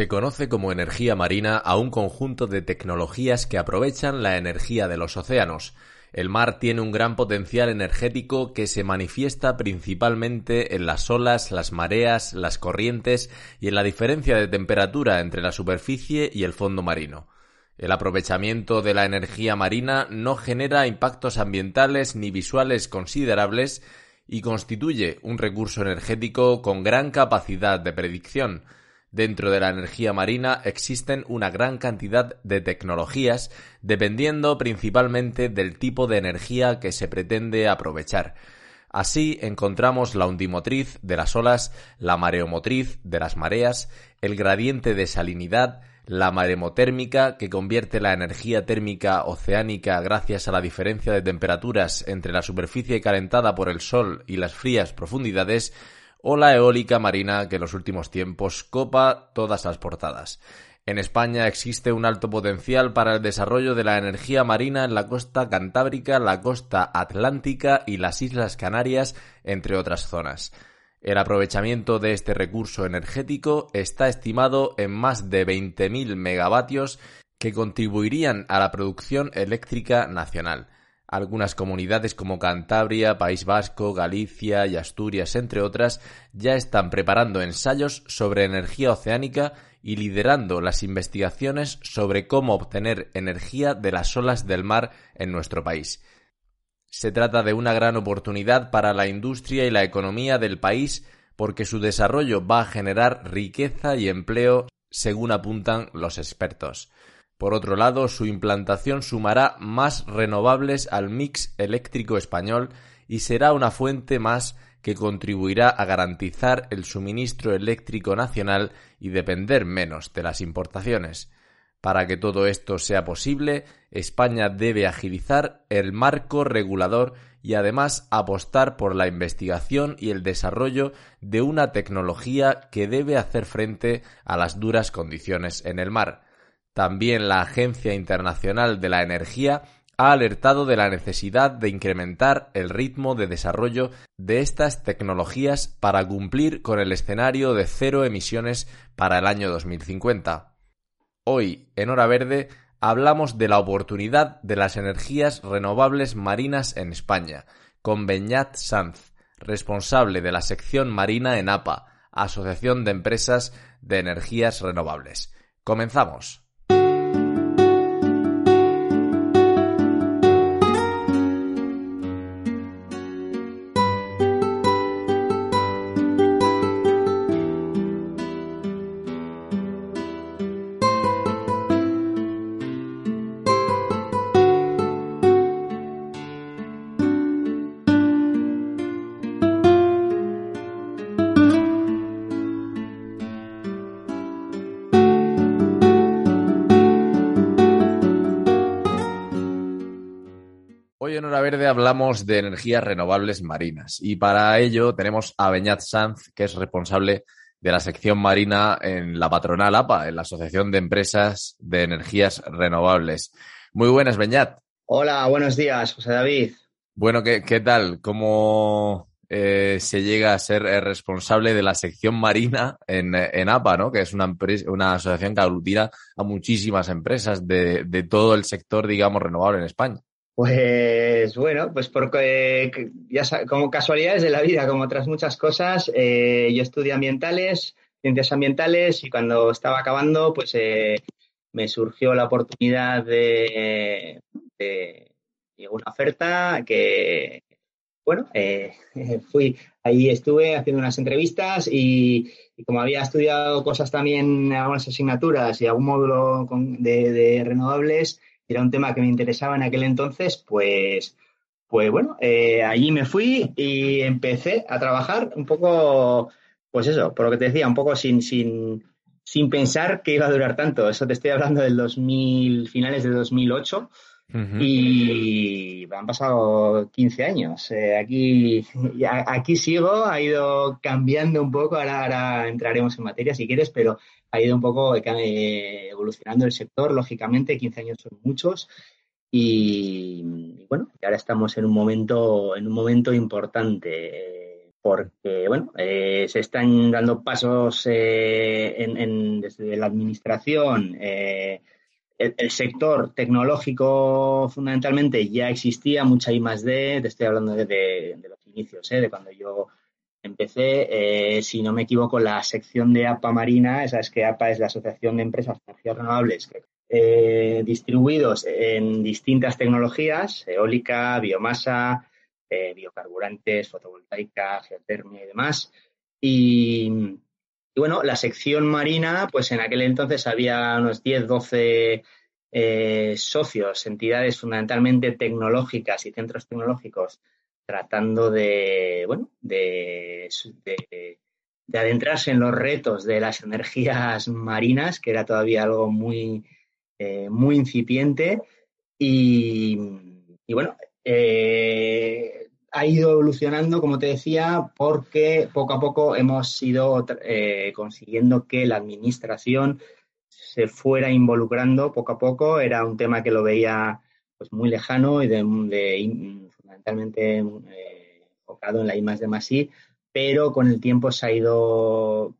Se conoce como energía marina a un conjunto de tecnologías que aprovechan la energía de los océanos. El mar tiene un gran potencial energético que se manifiesta principalmente en las olas, las mareas, las corrientes y en la diferencia de temperatura entre la superficie y el fondo marino. El aprovechamiento de la energía marina no genera impactos ambientales ni visuales considerables y constituye un recurso energético con gran capacidad de predicción, Dentro de la energía marina existen una gran cantidad de tecnologías dependiendo principalmente del tipo de energía que se pretende aprovechar. Así encontramos la undimotriz de las olas, la mareomotriz de las mareas, el gradiente de salinidad, la maremotérmica, que convierte la energía térmica oceánica gracias a la diferencia de temperaturas entre la superficie calentada por el sol y las frías profundidades, o la eólica marina que en los últimos tiempos copa todas las portadas. En España existe un alto potencial para el desarrollo de la energía marina en la costa cantábrica, la costa atlántica y las Islas Canarias, entre otras zonas. El aprovechamiento de este recurso energético está estimado en más de 20.000 megavatios que contribuirían a la producción eléctrica nacional. Algunas comunidades como Cantabria, País Vasco, Galicia y Asturias, entre otras, ya están preparando ensayos sobre energía oceánica y liderando las investigaciones sobre cómo obtener energía de las olas del mar en nuestro país. Se trata de una gran oportunidad para la industria y la economía del país porque su desarrollo va a generar riqueza y empleo según apuntan los expertos. Por otro lado, su implantación sumará más renovables al mix eléctrico español y será una fuente más que contribuirá a garantizar el suministro eléctrico nacional y depender menos de las importaciones. Para que todo esto sea posible, España debe agilizar el marco regulador y además apostar por la investigación y el desarrollo de una tecnología que debe hacer frente a las duras condiciones en el mar. También la Agencia Internacional de la Energía ha alertado de la necesidad de incrementar el ritmo de desarrollo de estas tecnologías para cumplir con el escenario de cero emisiones para el año 2050. Hoy, en Hora Verde, hablamos de la oportunidad de las energías renovables marinas en España, con Beñat Sanz, responsable de la sección marina en APA, Asociación de Empresas de Energías Renovables. Comenzamos. Hablamos de energías renovables marinas y para ello tenemos a Beñat Sanz, que es responsable de la sección marina en la patronal APA, en la Asociación de Empresas de Energías Renovables. Muy buenas, Beñat. Hola, buenos días, José David. Bueno, ¿qué, tal? ¿Cómo eh, se llega a ser eh, responsable de la sección marina en, APA, ¿no? que es una, una asociación que aglutina a muchísimas empresas de, de todo el sector, digamos, renovable en España? Pues bueno, pues porque ya como casualidades de la vida, como otras muchas cosas, eh, yo estudié ambientales, ciencias ambientales y cuando estaba acabando, pues eh, me surgió la oportunidad de, de, una oferta que, bueno, eh, fui, ahí estuve haciendo unas entrevistas y, como había estudiado cosas también, algunas asignaturas y algún módulo de renovables, era un tema que me interesaba en aquel entonces, pues, pues bueno, eh, allí me fui y empecé a trabajar un poco pues eso, por lo que te decía, un poco sin, sin, sin pensar que iba a durar tanto. Eso te estoy hablando del 2000, finales de 2008. Y han pasado 15 años. Eh, aquí, aquí sigo, ha ido cambiando un poco, ahora, entraremos en materia si quieres, pero ha ido un poco eh, evolucionando el sector, lógicamente, 15 años son muchos. Y, bueno, ahora estamos en un momento, en un momento importante porque bueno, eh, se están dando pasos desde la administración. Eh, el, sector tecnológico fundamentalmente ya existía, mucha I más D, te estoy hablando de, los inicios, de cuando yo empecé, si no me equivoco, la sección de APA Marina, esa es que APA es la Asociación de Empresas de Energías Renovables, distribuidos en distintas tecnologías, eólica, biomasa, eh, biocarburantes, fotovoltaica, geotermia y demás. Y, bueno, la sección marina, pues en aquel entonces había unos 10, 12 eh, socios, entidades fundamentalmente tecnológicas y centros tecnológicos tratando de, bueno, de, adentrarse en los retos de las energías marinas, que era todavía algo muy, eh, muy incipiente. Y, y bueno, eh, ha ido evolucionando, como te decía, porque poco a poco hemos ido eh, consiguiendo que la administración se fuera involucrando poco a poco. Era un tema que lo veía pues muy lejano y de, fundamentalmente eh, enfocado en la I de más I, pero con el tiempo se ha ido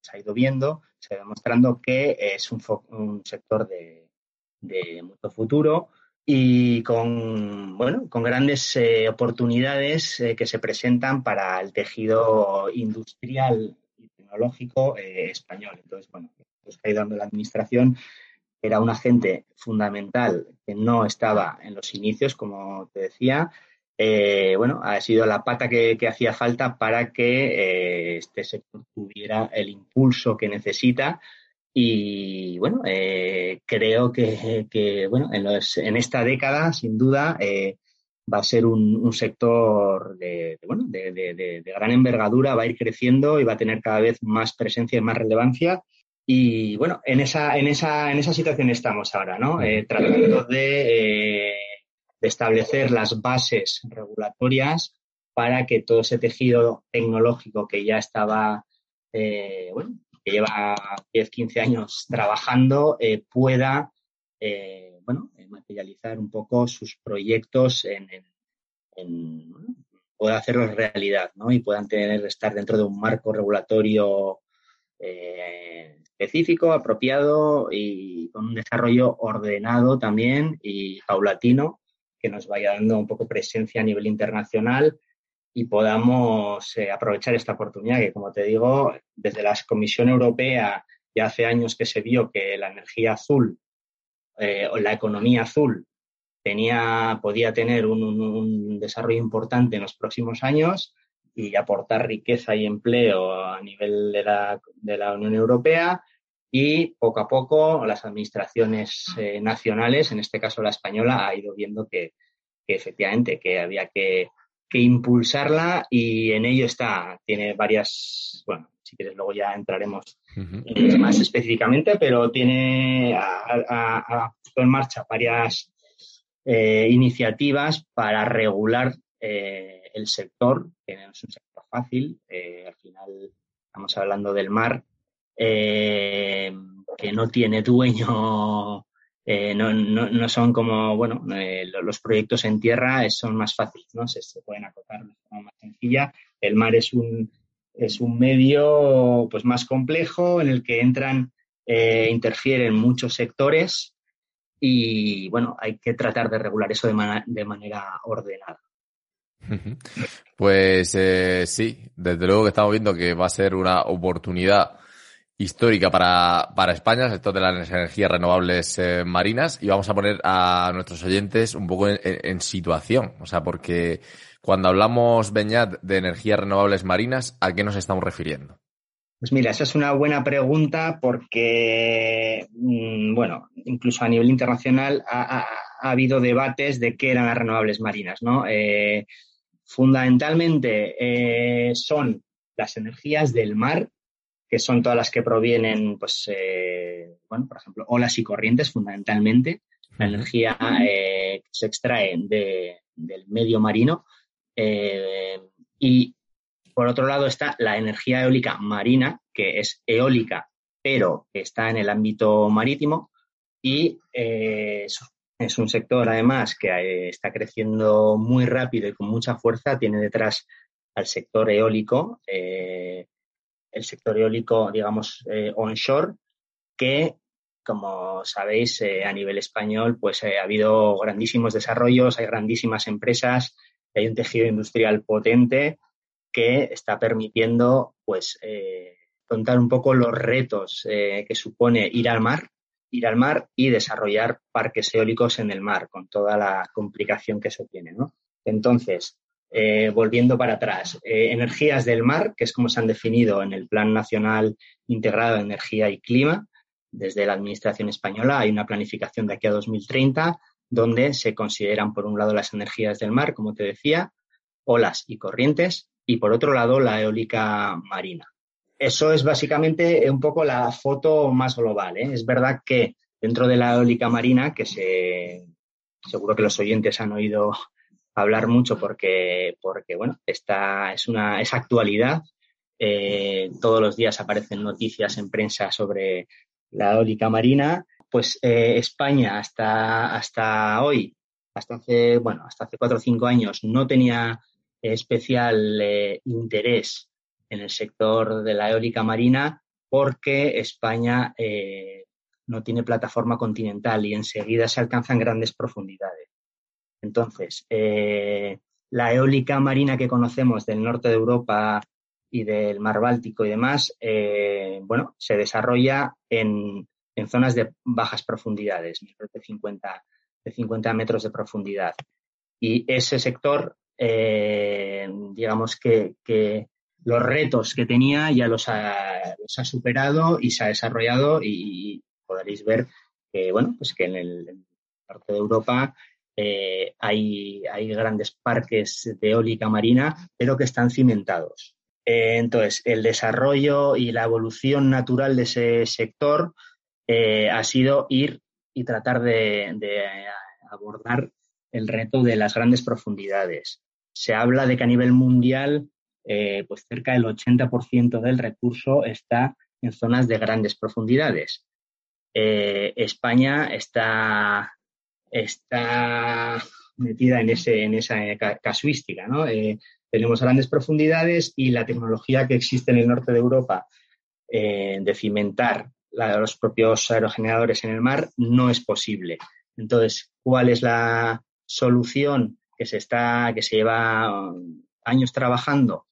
se ha ido viendo, se ha ido demostrando que es un, un sector de mucho futuro y con, bueno, con grandes eh, oportunidades eh, que se presentan para el tejido industrial y tecnológico eh, español. Entonces, bueno, pues ha dando la administración era un agente fundamental que no estaba en los inicios, como te decía. bueno, ha sido la pata que, que hacía falta para que este sector tuviera el impulso que necesita y bueno, eh, creo que, bueno, en, en, esta década, sin duda, eh, va a ser un, sector de, bueno, de, gran envergadura, va a ir creciendo y va a tener cada vez más presencia y más relevancia. Y bueno, en esa, en esa, en esa situación estamos ahora, ¿no? Eh, tratando de, establecer las bases regulatorias para que todo ese tejido tecnológico que ya estaba bueno, que lleva 10, 15 años trabajando, eh, pueda eh, bueno, eh, materializar un poco sus proyectos en, pueda hacerlos realidad ¿no? y puedan tener, estar dentro de un marco regulatorio específico, apropiado y con un desarrollo ordenado también y paulatino que nos vaya dando un poco presencia a nivel internacional y podamos eh, aprovechar esta oportunidad que, como te digo, desde la Comisión Europea ya hace años que se vio que la energía azul eh, o la economía azul tenía, podía tener un, desarrollo importante en los próximos años y aportar riqueza y empleo a nivel de la, de la Unión Europea y poco a poco las administraciones eh, nacionales, en este caso la española, ha ido viendo que, que efectivamente que había que que impulsarla y en ello está. Tiene varias, bueno, si quieres luego ya entraremos más específicamente, pero tiene a, en marcha varias eh, iniciativas para regular eh, el sector, que no es un sector fácil. Eh, al final estamos hablando del mar, que no tiene dueño eh, no, no, no, son como, bueno, eh, los proyectos en tierra son más fáciles, ¿no? Se, pueden acotar de forma más sencilla. El mar es un, es un medio pues más complejo en el que entran, eh, interfieren muchos sectores y, bueno, hay que tratar de regular eso de, de manera ordenada. Pues sí, desde luego que estamos viendo que va a ser una oportunidad histórica para, para España, el sector de las energías renovables eh, marinas, y vamos a poner a nuestros oyentes un poco en, situación. O sea, porque cuando hablamos, Beñat, de energías renovables marinas, ¿a qué nos estamos refiriendo? Pues mira, esa es una buena pregunta porque, mm, bueno, incluso a nivel internacional ha, habido debates de qué eran las renovables marinas, ¿no? Eh, fundamentalmente eh, son las energías del mar, que son todas las que provienen, pues, eh, bueno, por ejemplo, olas y corrientes fundamentalmente, la energía eh, que se extrae del medio marino. Eh, y por otro lado está la energía eólica marina, que es eólica, pero que está en el ámbito marítimo. Y es un sector, además, que está creciendo muy rápido y con mucha fuerza. Tiene detrás al sector eólico, el sector eólico, digamos, eh, onshore, que, como sabéis, eh, a nivel español, pues ha habido grandísimos desarrollos, hay grandísimas empresas, hay un tejido industrial potente que está permitiendo, pues, contar un poco los retos que supone ir al mar, ir al mar y desarrollar parques eólicos en el mar, con toda la complicación que eso tiene, ¿no? Entonces, eh, volviendo para atrás, eh, energías del mar, que es como se han definido en el Plan Nacional Integrado de Energía y Clima, desde la Administración española hay una planificación de aquí a 2030 donde se consideran, por un lado, las energías del mar, como te decía, olas y corrientes, y por otro lado, la eólica marina. Eso es básicamente un poco la foto más global. ¿eh? Es verdad que dentro de la eólica marina, que se, seguro que los oyentes han oído hablar mucho porque, porque bueno, esta es una es actualidad. Eh, todos los días aparecen noticias en prensa sobre la eólica marina. Pues eh, España hasta, hasta hoy, hasta hace, bueno, hasta hace cuatro o cinco años, no tenía especial eh, interés en el sector de la eólica marina porque España no tiene plataforma continental y enseguida se alcanzan grandes profundidades. Entonces, eh, la eólica marina que conocemos del norte de Europa y del mar Báltico y demás, eh, bueno, se desarrolla en, zonas de bajas profundidades, de 50, de 50 metros de profundidad. Y ese sector, eh, digamos que, los retos que tenía ya los ha, superado y se ha desarrollado y, podréis ver que, bueno, pues que en el norte de Europa eh, hay, grandes parques de eólica marina, pero que están cimentados. Eh, entonces, el desarrollo y la evolución natural de ese sector eh, ha sido ir y tratar de, abordar el reto de las grandes profundidades. Se habla de que a nivel mundial, pues cerca del 80% del recurso está en zonas de grandes profundidades. España está está metida en, ese, en esa casuística. ¿no? Eh, tenemos grandes profundidades y la tecnología que existe en el norte de Europa eh, de cimentar los propios aerogeneradores en el mar no es posible. Entonces, ¿cuál es la solución que se está, que se lleva años trabajando?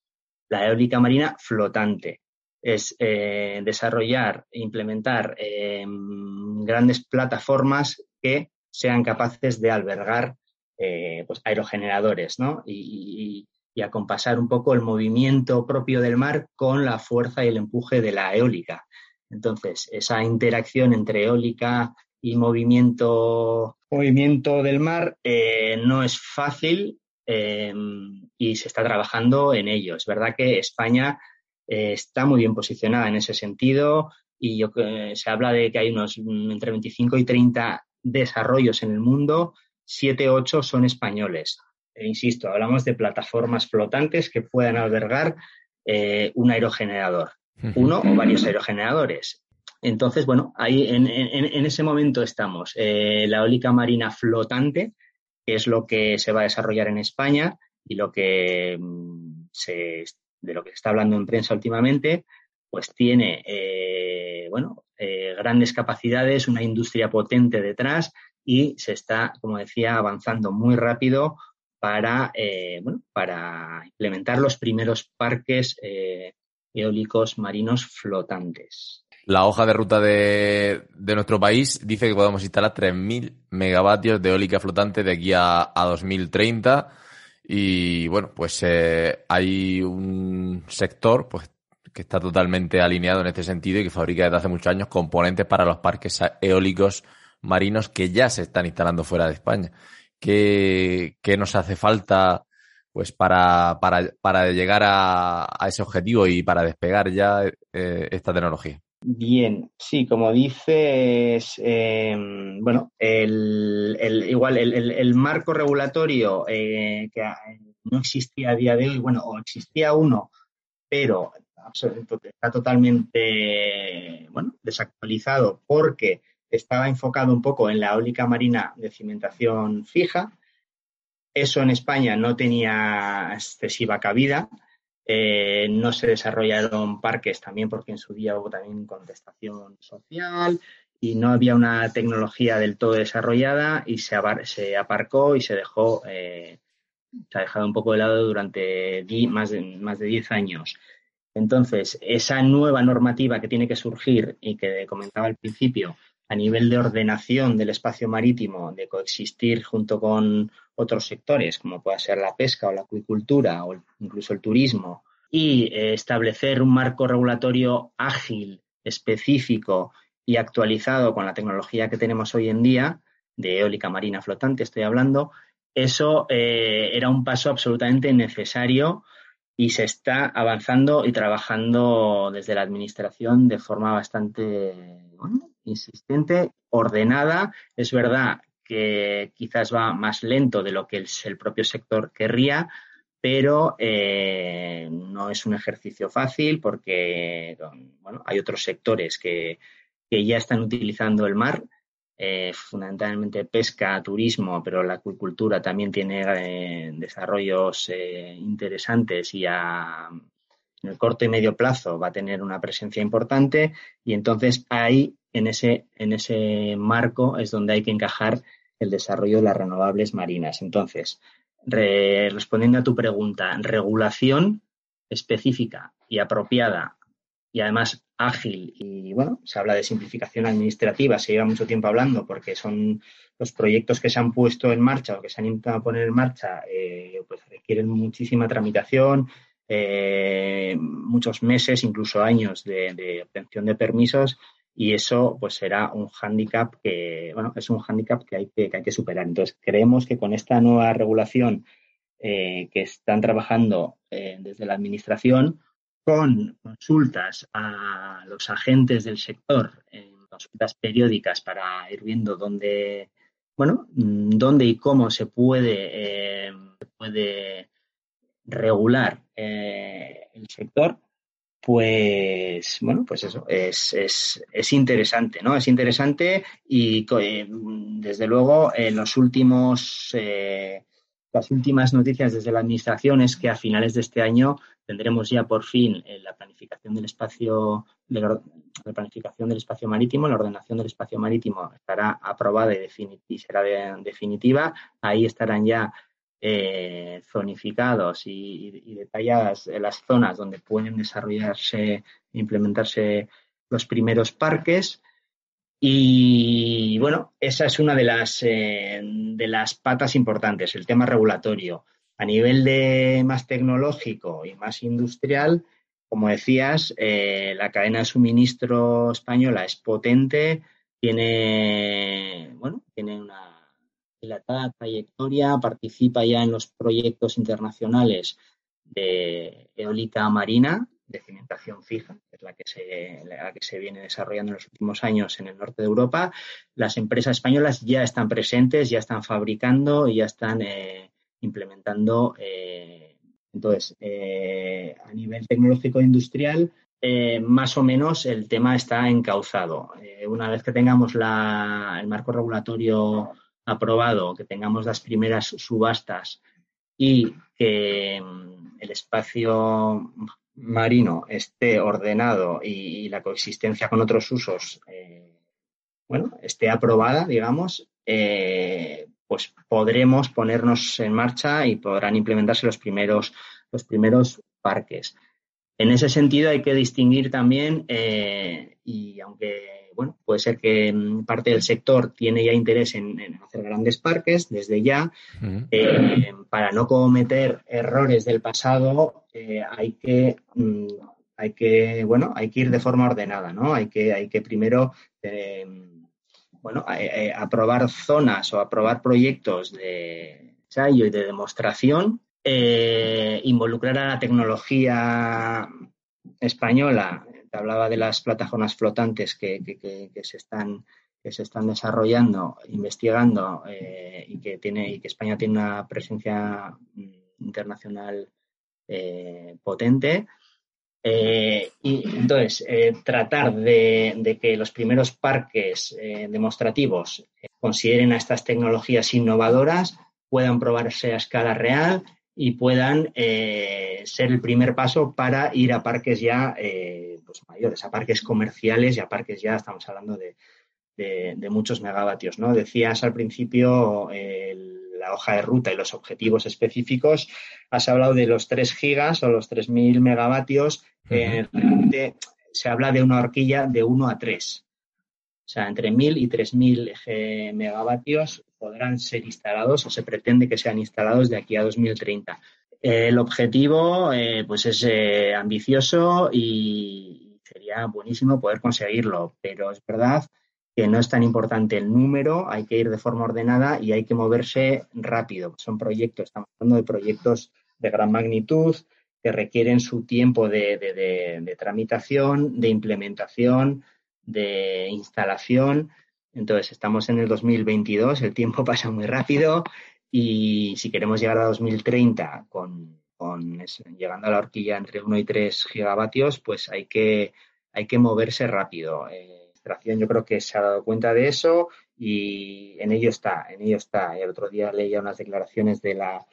La eólica marina flotante. Es eh, desarrollar e implementar grandes plataformas que sean capaces de albergar eh, pues, aerogeneradores ¿no? y, acompasar un poco el movimiento propio del mar con la fuerza y el empuje de la eólica. Entonces, esa interacción entre eólica y movimiento, movimiento del mar eh, no es fácil eh, y se está trabajando en ello. Es verdad que España está muy bien posicionada en ese sentido y yo, se habla de que hay unos entre 25 y 30 desarrollos en el mundo, siete, ocho son españoles. E insisto, hablamos de plataformas flotantes que puedan albergar eh, un aerogenerador, uno o varios aerogeneradores. Entonces, bueno, ahí en, ese momento estamos. Eh, la eólica marina flotante, que es lo que se va a desarrollar en España y lo que mm, se, de lo que se está hablando en prensa últimamente, pues tiene, eh, bueno, eh, grandes capacidades, una industria potente detrás y se está, como decía, avanzando muy rápido para, eh, bueno, para implementar los primeros parques eólicos marinos flotantes. La hoja de ruta de, nuestro país dice que podemos instalar 3.000 megavatios de eólica flotante de aquí a, a 2030. Y bueno, pues hay un sector pues que está totalmente alineado en este sentido y que fabrica desde hace muchos años componentes para los parques eólicos marinos que ya se están instalando fuera de España. ¿Qué, nos hace falta pues para, para, para llegar a, a, ese objetivo y para despegar ya eh, esta tecnología? Bien, sí, como dices, eh, bueno, el, igual el, el, marco regulatorio eh, que no existía a día de hoy, bueno, o existía uno, pero está totalmente bueno, desactualizado porque estaba enfocado un poco en la eólica marina de cimentación fija. Eso en España no tenía excesiva cabida eh, no se desarrollaron parques también porque en su día hubo también contestación social y no había una tecnología del todo desarrollada y se, se aparcó y se dejó, eh, se ha dejado un poco de lado durante más de, más de 10 años. Entonces, esa nueva normativa que tiene que surgir y que comentaba al principio, a nivel de ordenación del espacio marítimo, de coexistir junto con otros sectores, como pueda ser la pesca o la acuicultura o incluso el turismo, y eh, establecer un marco regulatorio ágil, específico y actualizado con la tecnología que tenemos hoy en día, de eólica marina flotante estoy hablando, eso eh, era un paso absolutamente necesario y se está avanzando y trabajando desde la Administración de forma bastante insistente, ordenada. Es verdad que quizás va más lento de lo que el, propio sector querría, pero eh, no es un ejercicio fácil porque bueno, hay otros sectores que, que ya están utilizando el mar, eh, fundamentalmente pesca, turismo, pero la acuicultura también tiene eh, desarrollos interesantes y a, en el corto y medio plazo va a tener una presencia importante y entonces ahí en ese, en ese marco es donde hay que encajar el desarrollo de las renovables marinas. Entonces, respondiendo a tu pregunta, regulación específica y apropiada y además ágil y bueno, se habla de simplificación administrativa, se lleva mucho tiempo hablando porque son los proyectos que se han puesto en marcha o que se han intentado poner en marcha, eh, pues requieren muchísima tramitación, eh, muchos meses, incluso años de, obtención de permisos y eso pues será un hándicap que, bueno, es un hándicap que hay que, hay que superar. Entonces, creemos que con esta nueva regulación eh, que están trabajando eh, desde la Administración, con consultas a los agentes del sector, en consultas periódicas para ir viendo dónde, bueno, dónde y cómo se puede, puede regular eh, el sector, pues bueno, pues eso, es, es, es, interesante, ¿no? Es interesante y eh, desde luego en los últimos, eh, las últimas noticias desde la administración es que a finales de este año tendremos ya por fin la planificación del espacio, la planificación del espacio marítimo, la ordenación del espacio marítimo estará aprobada y, y será definitiva. Ahí estarán ya eh, zonificados y, detalladas las zonas donde pueden desarrollarse e implementarse los primeros parques. Y bueno, esa es una de las, eh, de las patas importantes, el tema regulatorio. A nivel de más tecnológico y más industrial, como decías, eh, la cadena de suministro española es potente, tiene, bueno, tiene una dilatada trayectoria, participa ya en los proyectos internacionales de eólica marina, de cimentación fija, que es la que, se, la que se viene desarrollando en los últimos años en el norte de Europa. Las empresas españolas ya están presentes, ya están fabricando y ya están eh, implementando. Eh, entonces, eh, a nivel tecnológico e industrial, más o menos el tema está encauzado. una vez que tengamos la, el marco regulatorio aprobado, que tengamos las primeras subastas y que mm, el espacio marino esté ordenado y, la coexistencia con otros usos, eh, bueno, esté aprobada, digamos, eh, pues podremos ponernos en marcha y podrán implementarse los primeros, los primeros parques. En ese sentido hay que distinguir también, eh, y aunque bueno, puede ser que mm, parte del sector tiene ya interés en, hacer grandes parques desde ya. Eh, para no cometer errores del pasado, eh, hay que mm, hay que bueno hay que ir de forma ordenada, ¿no? Hay que hay que primero eh, bueno aprobar zonas o aprobar proyectos de ensayo y de demostración eh, involucrar a la tecnología española. Te hablaba de las plataformas flotantes que, se están que se están desarrollando, investigando eh, y que tiene y que España tiene una presencia mm, internacional eh, potente. Eh, y entonces, tratar de, que los primeros parques demostrativos consideren a estas tecnologías innovadoras, puedan probarse a escala real y puedan ser el primer paso para ir a parques ya pues mayores, a parques comerciales y a parques ya, estamos hablando de, de, muchos megavatios. ¿no? Decías al principio la hoja de ruta y los objetivos específicos. Has hablado de los 3 gigas o los 3.000 megavatios. se habla de una horquilla de 1 a 3. O sea, entre 1.000 y 3.000 megavatios podrán ser instalados o se pretende que sean instalados de aquí a 2030. El objetivo eh, pues es eh, ambicioso y sería buenísimo poder conseguirlo, pero es verdad que no es tan importante el número, hay que ir de forma ordenada y hay que moverse rápido. Son proyectos, estamos hablando de proyectos de gran magnitud que requieren su tiempo de, tramitación, de implementación, de instalación. Entonces, estamos en el 2022, el tiempo pasa muy rápido y si queremos llegar a 2030 con, llegando a la horquilla entre 1 y 3 gigavatios, pues hay que, hay que moverse rápido. Eh, yo creo que se ha dado cuenta de eso y en ello está, en ello está. El otro día leía unas declaraciones de la,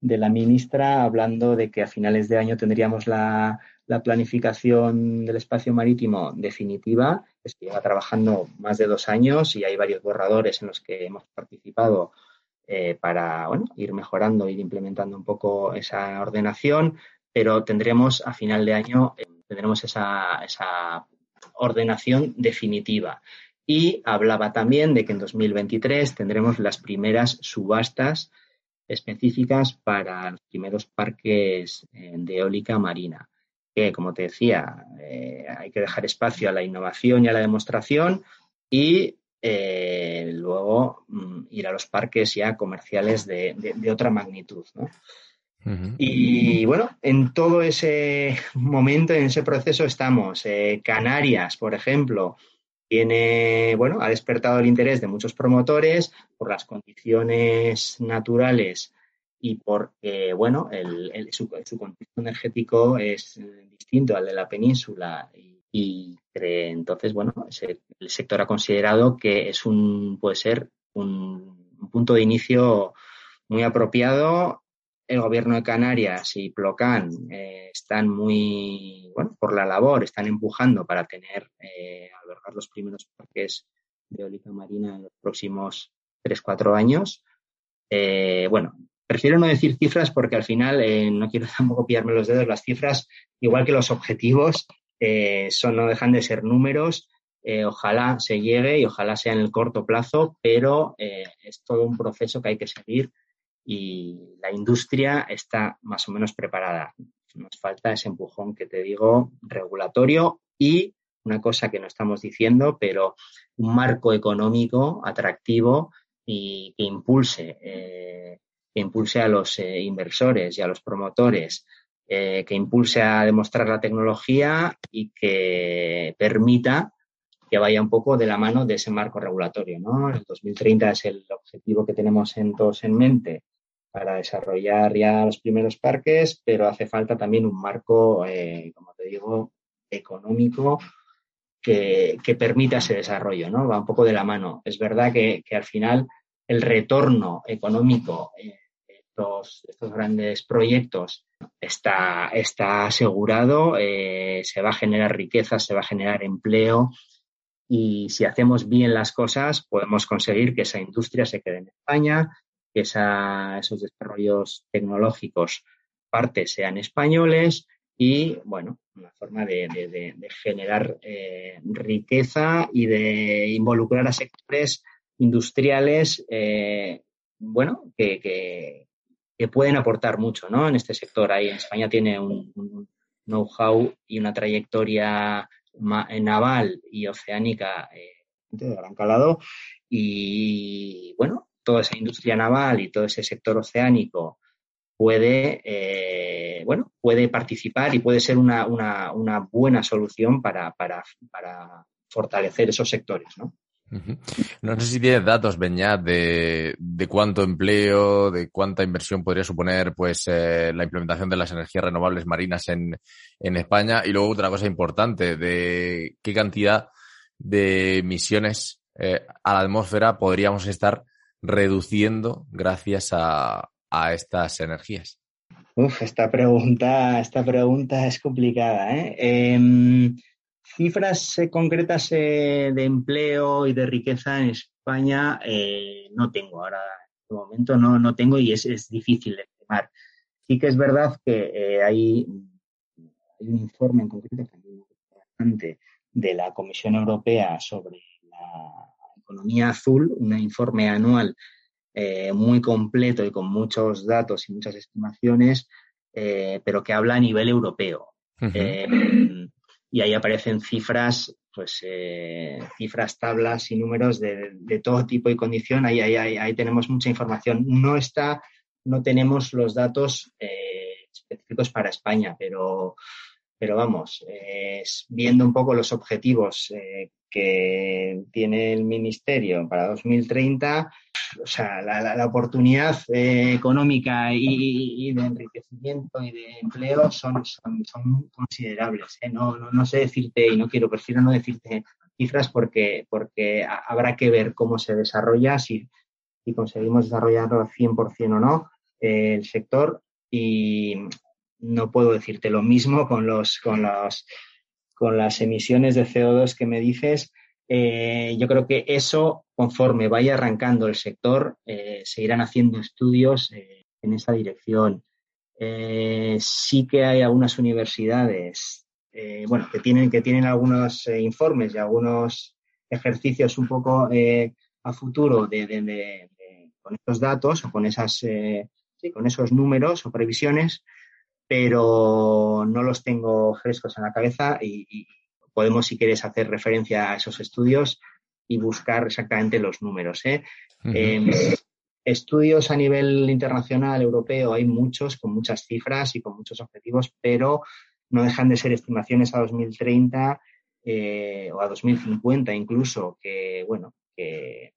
de la ministra hablando de que a finales de año tendríamos la, planificación del espacio marítimo definitiva. Que lleva trabajando más de dos años y hay varios borradores en los que hemos participado eh, para ir mejorando, ir implementando un poco esa ordenación, pero tendremos a final de año eh, tendremos esa, esa ordenación definitiva. Y hablaba también de que en 2023 tendremos las primeras subastas específicas para los primeros parques eh, de eólica marina, que como te decía, eh, hay que dejar espacio a la innovación y a la demostración y eh, luego mm, ir a los parques ya comerciales de, otra magnitud. Y bueno, en todo ese momento, en ese proceso estamos. Eh, Canarias, por ejemplo, tiene, bueno, ha despertado el interés de muchos promotores por las condiciones naturales y porque, bueno, el, su, contexto energético es distinto al de la península y, entonces, bueno, el sector ha considerado que es un, puede ser un punto de inicio muy apropiado el gobierno de Canarias y Plocan eh, están muy, bueno, por la labor, están empujando para tener, eh, albergar los primeros parques de eólica marina en los próximos 3-4 años. Eh, bueno, prefiero no decir cifras porque al final no quiero tampoco pillarme los dedos. Las cifras, igual que los objetivos, son, no dejan de ser números. ojalá se llegue y ojalá sea en el corto plazo, pero es todo un proceso que hay que seguir y la industria está más o menos preparada. Nos falta ese empujón que te digo regulatorio y una cosa que no estamos diciendo, pero un marco económico atractivo y que impulse, eh, que impulse a los eh, inversores y a los promotores, eh, que impulse a demostrar la tecnología y que permita que vaya un poco de la mano de ese marco regulatorio. ¿no? El 2030 es el objetivo que tenemos en todos en mente para desarrollar ya los primeros parques, pero hace falta también un marco, eh, como te digo, económico que, permita ese desarrollo, ¿no? Va un poco de la mano. Es verdad que, al final el retorno económico de estos, grandes proyectos está, está asegurado, eh, se va a generar riqueza, se va a generar empleo y si hacemos bien las cosas podemos conseguir que esa industria se quede en España, que esos desarrollos tecnológicos parte sean españoles y, bueno, una forma de, generar eh, riqueza y de involucrar a sectores industriales, eh, bueno, que, pueden aportar mucho, ¿no? En este sector. Ahí en España tiene un, know-how y una trayectoria naval y oceánica eh, de gran calado y, bueno, toda esa industria naval y todo ese sector oceánico puede, eh, bueno, puede participar y puede ser una, una, una buena solución para, para, para, fortalecer esos sectores, ¿no? No sé si tienes datos, Beñat, de, de, cuánto empleo, de cuánta inversión podría suponer pues eh, la implementación de las energías renovables marinas en, en España. Y luego otra cosa importante, de qué cantidad de emisiones eh, a la atmósfera podríamos estar reduciendo gracias a, a estas energías. Uf, esta pregunta, esta pregunta es complicada. ¿eh? Em, cifras eh, concretas eh, de empleo y de riqueza en España no tengo ahora. En este momento no, no tengo y es, es difícil de estimar. Sí que es verdad que hay, hay, un informe en concreto de la Comisión Europea sobre la economía azul, un informe anual eh, muy completo y con muchos datos y muchas estimaciones, eh, pero que habla a nivel europeo. Eh, y ahí aparecen cifras, pues cifras, tablas y números de, todo tipo y condición. Ahí, ahí, ahí, tenemos mucha información. No está, no tenemos los datos específicos para España, pero pero vamos, viendo un poco los objetivos que tiene el Ministerio para 2030, o sea, la, oportunidad eh, económica y, de enriquecimiento y de empleo son, son, considerables. ¿eh? No, no, sé decirte, y no quiero, prefiero no decirte cifras porque, porque habrá que ver cómo se desarrolla, si, si conseguimos desarrollarlo al 100% o no eh, el sector y no puedo decirte lo mismo con los, con los con las emisiones de CO2 que me dices, eh, yo creo que eso, conforme vaya arrancando el sector, eh, se irán haciendo estudios eh, en esa dirección. sí que hay algunas universidades, bueno, que tienen, que tienen algunos informes y algunos ejercicios un poco a futuro de, con estos datos o con esas con esos números o previsiones pero no los tengo frescos en la cabeza y, podemos, si quieres, hacer referencia a esos estudios y buscar exactamente los números. ¿eh? Em, estudios a nivel internacional, europeo, hay muchos, con muchas cifras y con muchos objetivos, pero no dejan de ser estimaciones a 2030 eh, o a 2050 incluso, que, bueno, que,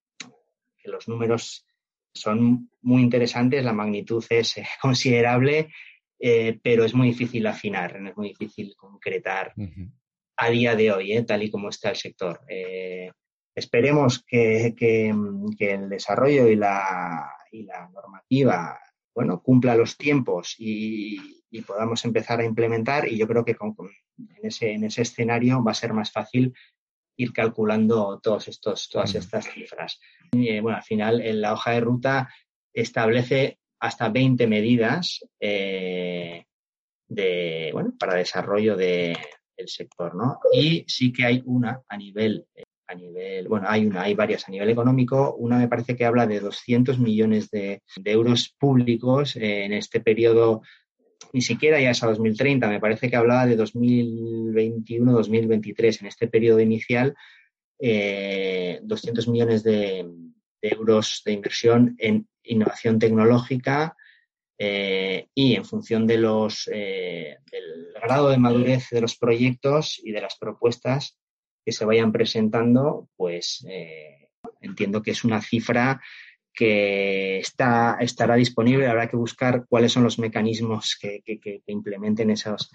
los números son muy interesantes, la magnitud es eh, considerable eh, pero es muy difícil afinar, es muy difícil concretar a día de hoy, eh, tal y como está el sector. Eh, esperemos que, el desarrollo y la, normativa bueno, cumpla los tiempos y, podamos empezar a implementar y yo creo que en, ese, en ese escenario va a ser más fácil ir calculando todos estos, todas estas cifras. bueno, al final en la hoja de ruta establece hasta 20 medidas eh, de, bueno, para desarrollo de, del sector, ¿no? Y sí que hay una a nivel, a nivel, bueno, hay una, hay varias a nivel económico. Una me parece que habla de 200 millones de, euros públicos en este periodo, ni siquiera ya es a 2030, me parece que hablaba de 2021-2023, en este periodo inicial, 200 eh, millones de, de euros de inversión en innovación tecnológica eh, y en función de los, eh, del grado de madurez de los proyectos y de las propuestas que se vayan presentando, pues eh, entiendo que es una cifra que está, estará disponible. Habrá que buscar cuáles son los mecanismos que, implementen esos,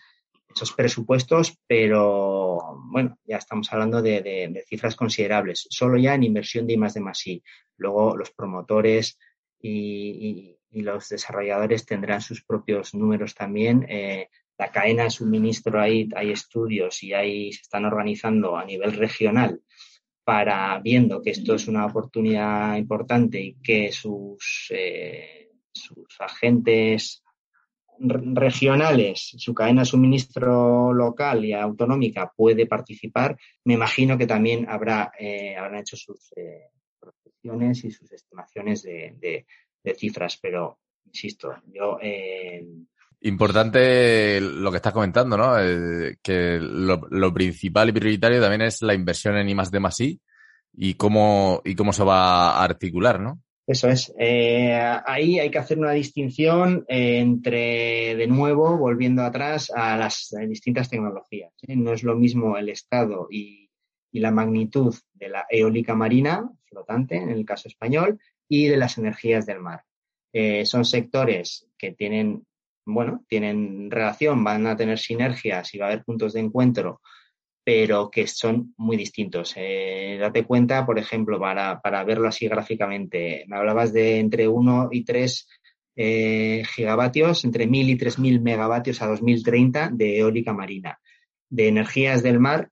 esos presupuestos, pero bueno, ya estamos hablando de, cifras considerables, solo ya en inversión de I de más I. Luego los promotores y, los desarrolladores tendrán sus propios números también. Eh, la cadena de suministro ahí hay estudios y ahí se están organizando a nivel regional para viendo que esto es una oportunidad importante y que sus, eh, sus agentes regionales, su cadena de suministro local y autonómica puede participar, me imagino que también habrá, eh, habrán hecho sus, y sus estimaciones de, cifras, pero insisto, yo. Eh, Importante lo que estás comentando, ¿no? Eh, que lo, principal y prioritario también es la inversión en I más D más I y cómo, y cómo se va a articular, ¿no? Eso es. Eh, ahí hay que hacer una distinción entre, de nuevo, volviendo atrás a las distintas tecnologías. ¿eh? No es lo mismo el estado y, la magnitud de la eólica marina, flotante en el caso español, y de las energías del mar. Eh, son sectores que tienen, bueno, tienen relación, van a tener sinergias y va a haber puntos de encuentro pero que son muy distintos. Eh, date cuenta, por ejemplo, para, verlo así gráficamente, me hablabas de entre 1 y 3 eh, gigavatios, entre 1000 y 3000 megavatios a 2030 de eólica marina. De energías del mar,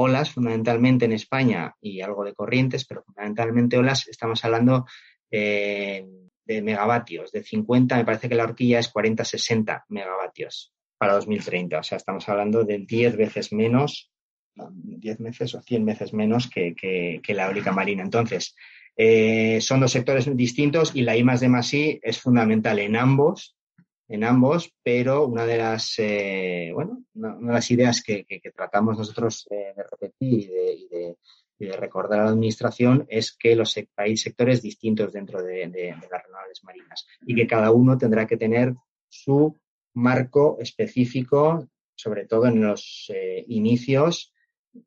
olas fundamentalmente en España y algo de corrientes, pero fundamentalmente olas, estamos hablando eh, de megavatios, de 50, me parece que la horquilla es 40-60 megavatios para 2030. O sea, estamos hablando de 10 veces menos 10 veces o 100 veces menos que, la eólica marina. Entonces, eh, son dos sectores distintos y la I más D es fundamental en ambos, en ambos, pero una de las, eh, bueno, una, de las ideas que, tratamos nosotros eh, de repetir y de, recordar a la administración es que los, hay sectores distintos dentro de, las renovables marinas y que cada uno tendrá que tener su marco específico, sobre todo en los inicios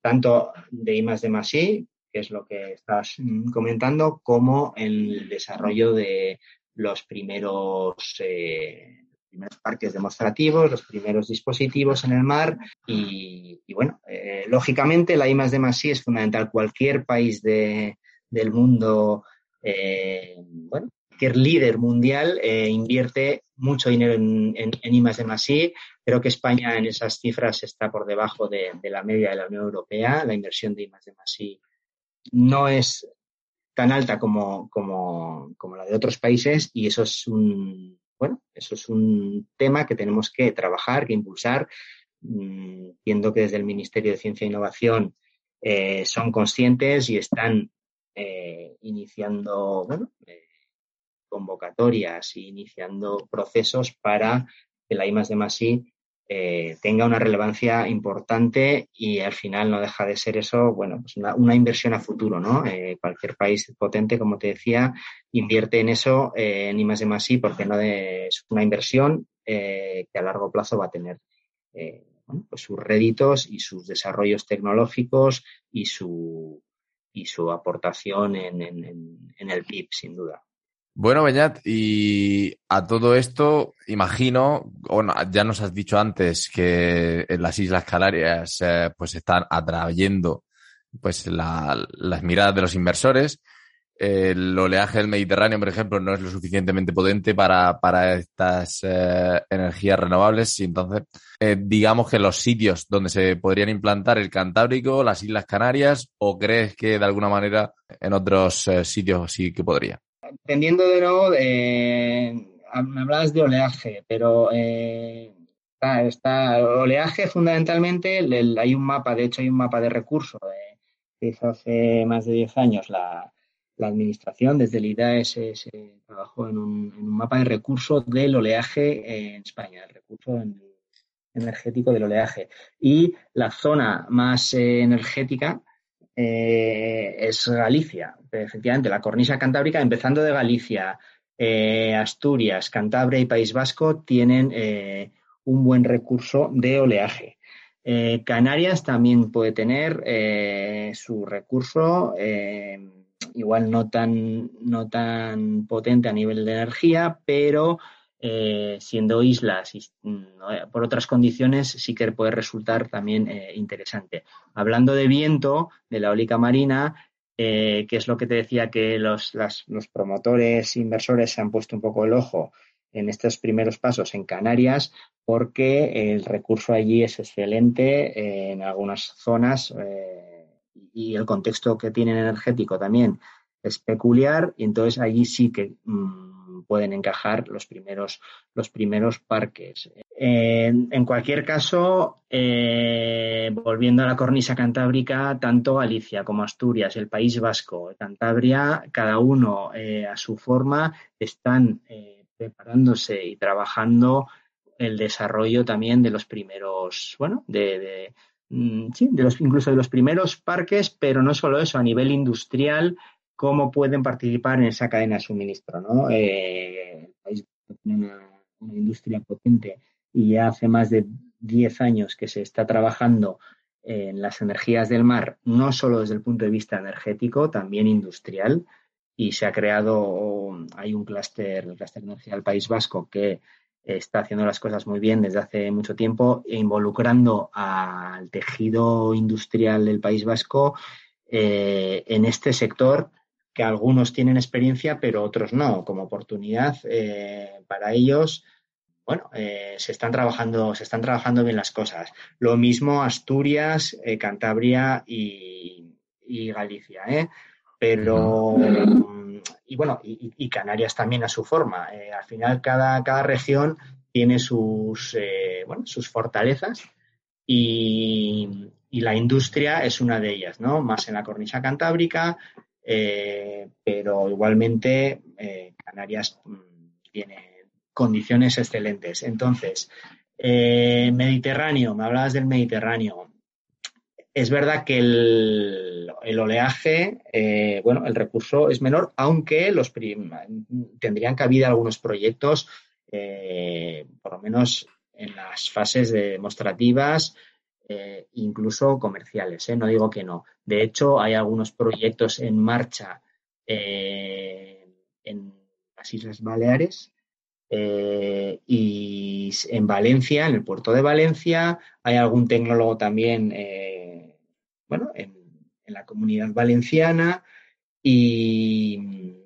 tanto de I más de que es lo que estás comentando, como el desarrollo de los primeros, eh, primeros parques demostrativos, los primeros dispositivos en el mar y, bueno, eh, lógicamente la I más de es fundamental. Cualquier país de, del mundo, eh, bueno, cualquier líder mundial invierte mucho dinero en, en, en I más de Creo que España en esas cifras está por debajo de, la media de la Unión Europea. La inversión de I no es tan alta como, como, la de otros países y eso es un, bueno, eso es un tema que tenemos que trabajar, que impulsar, mm, viendo que desde el Ministerio de Ciencia e Innovación eh, son conscientes y están eh, iniciando eh, convocatorias e iniciando procesos para que la I más de eh, tenga una relevancia importante y al final no deja de ser eso, bueno, pues una, inversión a futuro, ¿no? Eh, cualquier país potente, como te decía, invierte en eso, eh, en más de porque no es una inversión que a largo plazo va a tener pues sus réditos y sus desarrollos tecnológicos y su, y su aportación en el PIB, sin duda. Bueno, Beñat, y a todo esto, imagino, bueno, ya nos has dicho antes que en las Islas Canarias eh, pues están atrayendo pues las miradas de los inversores. El oleaje del Mediterráneo, por ejemplo, no es lo suficientemente potente para, para estas eh, energías renovables y entonces eh, digamos que los sitios donde se podrían implantar el Cantábrico, las Islas Canarias, o crees que de alguna manera en otros sitios sí que podría? Dependiendo de nuevo, me hablabas de oleaje, pero eh, está, oleaje fundamentalmente, hay un mapa, de hecho hay un mapa de recursos eh, que hizo hace más de 10 años la, administración, desde el IDAE se, trabajó en un, mapa de recursos del oleaje en España, el recurso energético del oleaje. Y la zona más eh, energética eh, es Galicia. Efectivamente, la cornisa cantábrica, empezando de Galicia, eh, Asturias, Cantabria y País Vasco, tienen eh, un buen recurso de oleaje. Canarias también puede tener su recurso, igual no tan, no tan potente a nivel de energía, pero eh, siendo islas y mm, por otras condiciones, sí que puede resultar también eh, interesante. Hablando de viento, de la eólica marina, eh, que es lo que te decía que los, los promotores inversores se han puesto un poco el ojo en estos primeros pasos en Canarias, porque el recurso allí es excelente en algunas zonas y el contexto que tienen energético también es peculiar, y entonces allí sí que mm, pueden encajar los primeros, los primeros parques. En, cualquier caso, eh, volviendo a la cornisa cantábrica, tanto Galicia como Asturias, el País Vasco, Cantabria, cada uno eh, a su forma están eh, preparándose y trabajando el desarrollo también de los primeros, bueno, de, mm, sí, de los, incluso de los primeros parques, pero no solo eso, a nivel industrial, cómo pueden participar en esa cadena de suministro. ¿no? Eh, el país tiene una, industria potente y ya hace más de 10 años que se está trabajando en las energías del mar, no solo desde el punto de vista energético, también industrial. Y se ha creado, hay un clúster, el clúster de energía del País Vasco, que está haciendo las cosas muy bien desde hace mucho tiempo, involucrando al tejido industrial del País Vasco eh, en este sector que algunos tienen experiencia, pero otros no, como oportunidad eh, para ellos. Bueno, eh, se están trabajando, se están trabajando bien las cosas. Lo mismo Asturias, Cantabria y, Galicia, Pero y bueno, y, Canarias también a su forma. al final, cada, cada región tiene sus, bueno, sus fortalezas y, y la industria es una de ellas, ¿no? Más en la cornisa cantábrica, eh, pero igualmente eh, Canarias mm, tiene condiciones excelentes. Entonces, eh, Mediterráneo, me hablabas del Mediterráneo. Es verdad que el, oleaje, bueno, el recurso es menor, aunque los tendrían cabida algunos proyectos, por lo menos en las fases demostrativas, incluso comerciales, no digo que no. De hecho, hay algunos proyectos en marcha eh, en las Islas Baleares y en Valencia, en el puerto de Valencia, hay algún tecnólogo también, bueno, en, la comunidad valenciana y,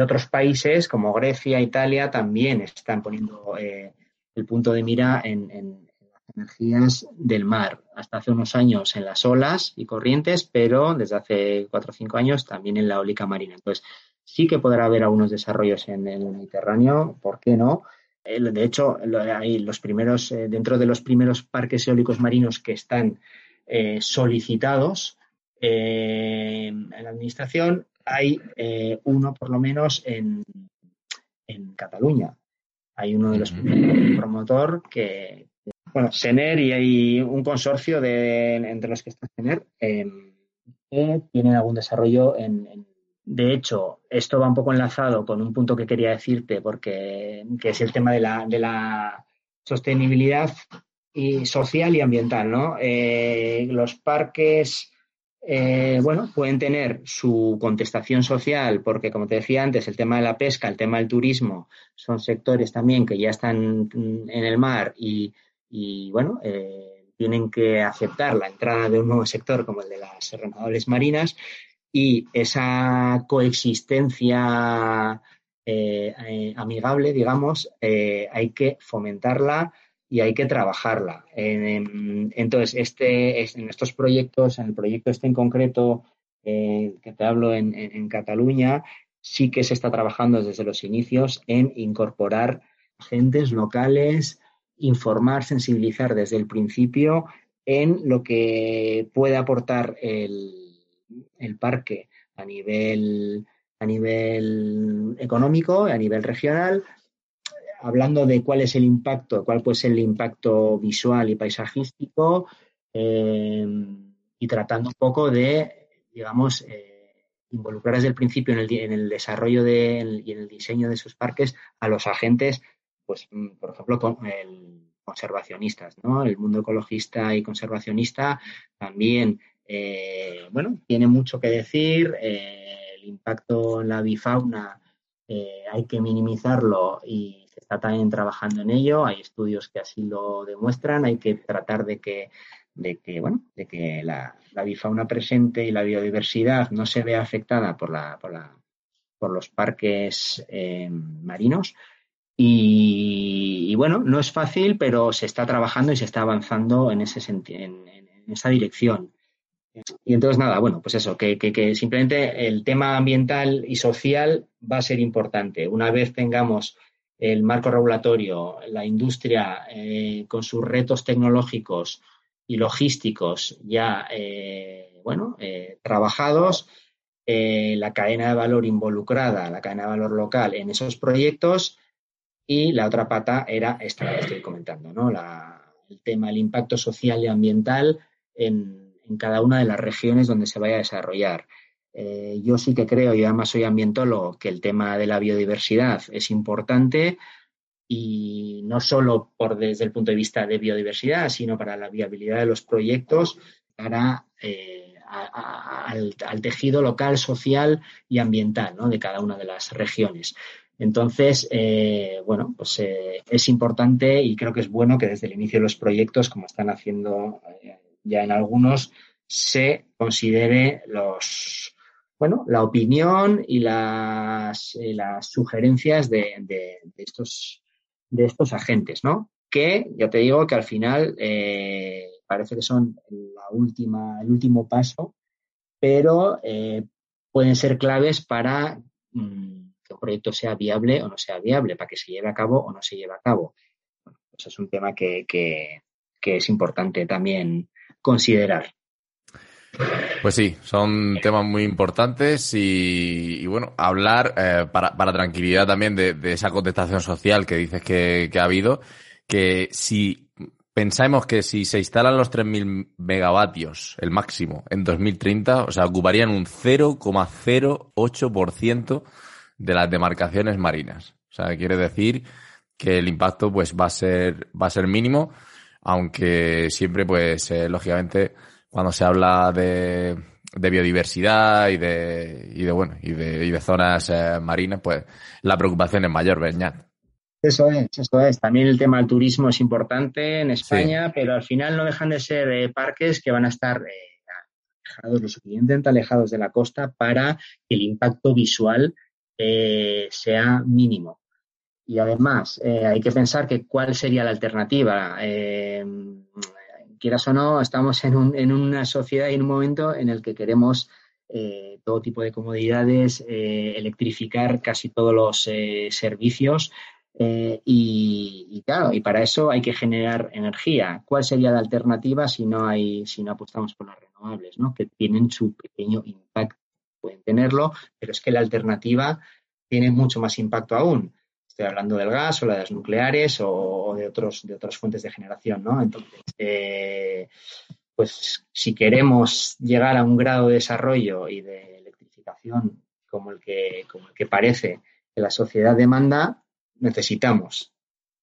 otros países como Grecia, Italia también están poniendo el punto de mira en, energías del mar. Hasta hace unos años en las olas y corrientes, pero desde hace cuatro o cinco años también en la eólica marina. Entonces, sí que podrá haber algunos desarrollos en el Mediterráneo, ¿por qué no? De hecho, hay los primeros, eh, dentro de los primeros parques eólicos marinos que están eh, solicitados eh, en la administración, hay uno por lo menos en, en Cataluña. Hay uno de los primeros promotor que, bueno, Sener y hay un consorcio de, entre los que está Sener em, que tienen algún desarrollo en, De hecho, esto va un poco enlazado con un punto que quería decirte, porque que es el tema de la, de la sostenibilidad y social y ambiental, ¿no? Eh, los parques, eh, bueno, pueden tener su contestación social, porque como te decía antes, el tema de la pesca, el tema del turismo, son sectores también que ya están en el mar y y bueno, eh, tienen que aceptar la entrada de un nuevo sector como el de las renovables marinas y esa coexistencia eh, eh, amigable, digamos, hay que fomentarla y hay que trabajarla. entonces, este, en estos proyectos, en el proyecto este en concreto que te hablo en, en Cataluña, sí que se está trabajando desde los inicios en incorporar agentes locales, informar, sensibilizar desde el principio en lo que puede aportar el, el parque a nivel, a nivel económico, a nivel regional, hablando de cuál es el impacto, cuál puede ser el impacto visual y paisajístico, eh, y tratando un poco de, digamos, eh, involucrar desde el principio en el, en el desarrollo de, y en el diseño de esos parques a los agentes pues, mm, por ejemplo, con el conservacionistas, ¿no? El mundo ecologista y conservacionista también, eh, bueno, tiene mucho que decir. Eh, el impacto en la bifauna eh, hay que minimizarlo y se está también trabajando en ello. Hay estudios que así lo demuestran. Hay que tratar de que, de que bueno, de que la, bifauna presente y la biodiversidad no se vea afectada por la, por la por los parques marinos y, bueno, no es fácil, pero se está trabajando y se está avanzando en, ese en, esa dirección. Y entonces, nada, bueno, pues eso, que, simplemente el tema ambiental y social va a ser importante. Una vez tengamos el marco regulatorio, la industria eh, con sus retos tecnológicos y logísticos ya, eh, bueno, eh, trabajados, la cadena de valor involucrada, la cadena de valor local en esos proyectos, y la otra pata era esta que estoy comentando, ¿no? el tema, el impacto social y ambiental en, cada una de las regiones donde se vaya a desarrollar. Eh, yo sí que creo, y además soy ambientólogo, que el tema de la biodiversidad es importante y no solo por desde el punto de vista de biodiversidad, sino para la viabilidad de los proyectos para eh, al, tejido local, social y ambiental de cada una de las regiones. Entonces, eh, bueno, pues es importante y creo que es bueno que desde el inicio de los proyectos, como están haciendo ya en algunos, se considere los, bueno, la opinión y las, las sugerencias de, estos, de estos agentes, ¿no? Que ya te digo que al final eh, parece que son la última, el último paso, pero eh, pueden ser claves para mm, un proyecto sea viable o no sea viable, para que se lleve a cabo o no se lleve a cabo. Bueno, pues es un tema que, que es importante también considerar. Pues sí, son temas muy importantes y, bueno, hablar eh, para, para, tranquilidad también de, esa contestación social que dices que, ha habido, que si pensamos que si se instalan los 3.000 megavatios, el máximo, en 2030, o sea, ocuparían un 0,08% de las demarcaciones marinas. O sea, quiere decir que el impacto pues va a ser, va a ser mínimo, aunque siempre pues eh, lógicamente cuando se habla de, biodiversidad y de, y de bueno y de, y de zonas eh, marinas, pues la preocupación es mayor, Beñat. Eso es, eso es. También el tema del turismo es importante en España, pero al final no dejan de ser eh, parques que van a estar alejados, lo suficientemente alejados de la costa para que el impacto visual sea mínimo. Y además, hay que pensar que cuál sería la alternativa quieras o no, estamos en, un, en una sociedad y en un momento en el que queremos eh, todo tipo de comodidades, eh, electrificar casi todos los eh, servicios. Y, claro, y para eso hay que generar energía. ¿Cuál sería la alternativa si no hay, si no apostamos por las renovables, ¿no? que tienen su pequeño impacto? Pueden tenerlo, pero es que la alternativa tiene mucho más impacto aún. Estoy hablando del gas o de las nucleares o, de, otros, de otras fuentes de generación, ¿no? Entonces, eh, pues si queremos llegar a un grado de desarrollo y de electrificación como el que, como el que parece que la sociedad demanda, necesitamos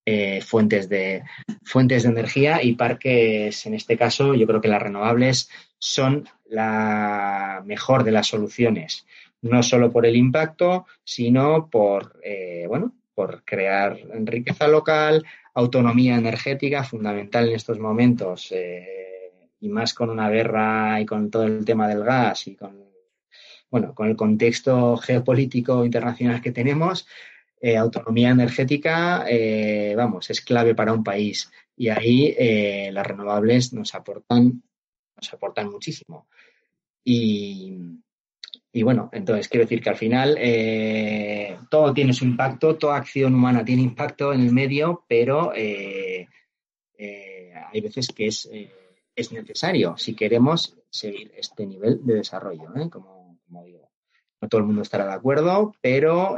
eh, fuentes, de, fuentes de energía y parques, en este caso, yo creo que las renovables son la mejor de las soluciones, no solo por el impacto, sino por, eh, bueno, por crear riqueza local, autonomía energética, fundamental en estos momentos, eh, y más con una guerra y con todo el tema del gas y con, bueno, con el contexto geopolítico internacional que tenemos, eh, autonomía energética, eh, vamos, es clave para un país. Y ahí las renovables nos aportan, nos aportan muchísimo. Y, y bueno, entonces quiero decir que al final eh, todo tiene su impacto, toda acción humana tiene impacto en el medio, pero eh, eh, hay veces que es, es, necesario si queremos seguir este nivel de desarrollo, como, digo. No todo el mundo estará de acuerdo, pero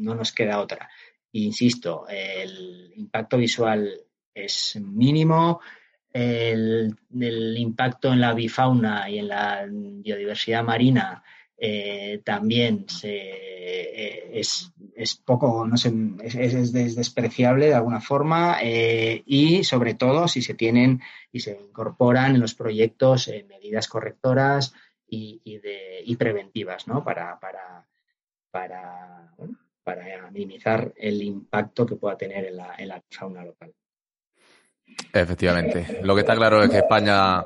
no nos queda otra. insisto, el impacto visual es mínimo, el, impacto en la bifauna y en la biodiversidad marina eh, también eh, es, poco, no sé, es, despreciable de alguna forma eh, y sobre todo si se tienen y se incorporan en los proyectos medidas correctoras y, preventivas ¿no? para, para minimizar el impacto que pueda tener en la, en la fauna local. Efectivamente. Lo que está claro es que España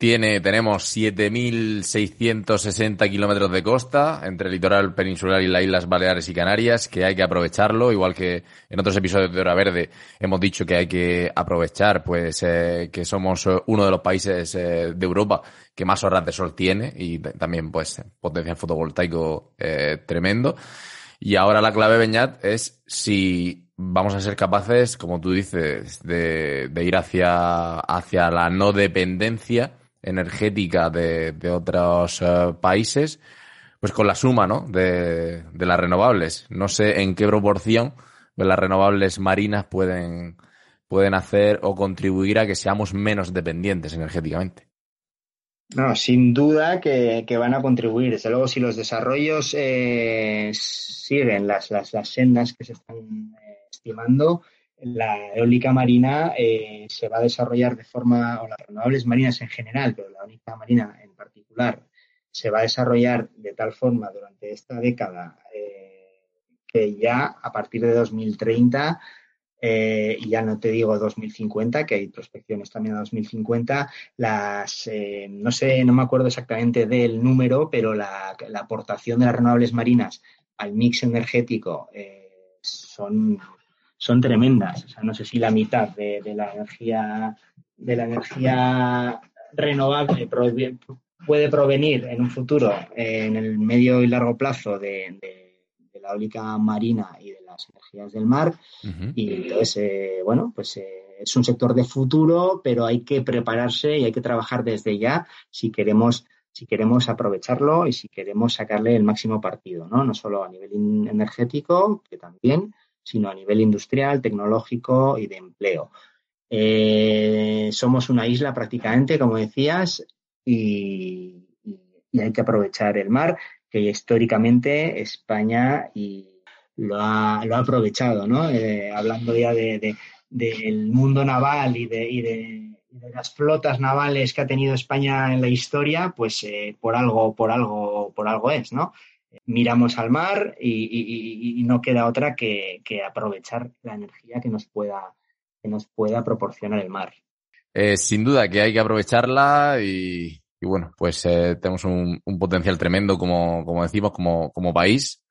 tiene, tenemos 7.660 kilómetros de costa entre el litoral peninsular y las Islas Baleares y Canarias, que hay que aprovecharlo, igual que en otros episodios de Hora Verde hemos dicho que hay que aprovechar, pues eh, que somos uno de los países eh, de Europa que más horas de sol tiene y también pues potencial fotovoltaico eh, tremendo. Y ahora la clave, Beñat, es si vamos a ser capaces, como tú dices, de, ir hacia, hacia la no dependencia energética de, otros eh, países, pues con la suma ¿no? de, las renovables. No sé en qué proporción las renovables marinas pueden, pueden hacer o contribuir a que seamos menos dependientes energéticamente. No, sin duda que, van a contribuir. Desde luego, si los desarrollos eh, siguen las, las, sendas que se están eh, estimando, la eólica marina eh, se va a desarrollar de forma, o las renovables marinas en general, pero la eólica marina en particular, se va a desarrollar de tal forma durante esta década que ya a partir de 2030 eh, y ya no te digo 2050, que hay prospecciones también a 2050, las, eh, no sé, no me acuerdo exactamente del número, pero la, aportación de las renovables marinas al mix energético eh, son, son tremendas. O sea, no sé si la mitad de, la energía de la energía renovable puede provenir en un futuro, en el medio y largo plazo, de la eólica marina y de las energías del mar. Y entonces, eh, bueno, pues eh, es un sector de futuro, pero hay que prepararse y hay que trabajar desde ya si queremos si queremos aprovecharlo y si queremos sacarle el máximo partido, ¿no? No solo a nivel energético, que también, sino a nivel industrial, tecnológico y de empleo. Eh, somos una isla prácticamente, como decías, y, hay que aprovechar el mar que históricamente España lo ha, lo ha aprovechado, ¿no? Eh, hablando ya de, del mundo naval y de, y de, las flotas navales que ha tenido España en la historia, pues eh, por algo, por algo, por algo es, ¿no? Miramos al mar y, no queda otra que, aprovechar la energía que nos pueda, que nos pueda proporcionar el mar. Eh, sin duda que hay que aprovecharla y, y bueno, pues eh, tenemos un, un, potencial tremendo, como, como decimos, como, como país.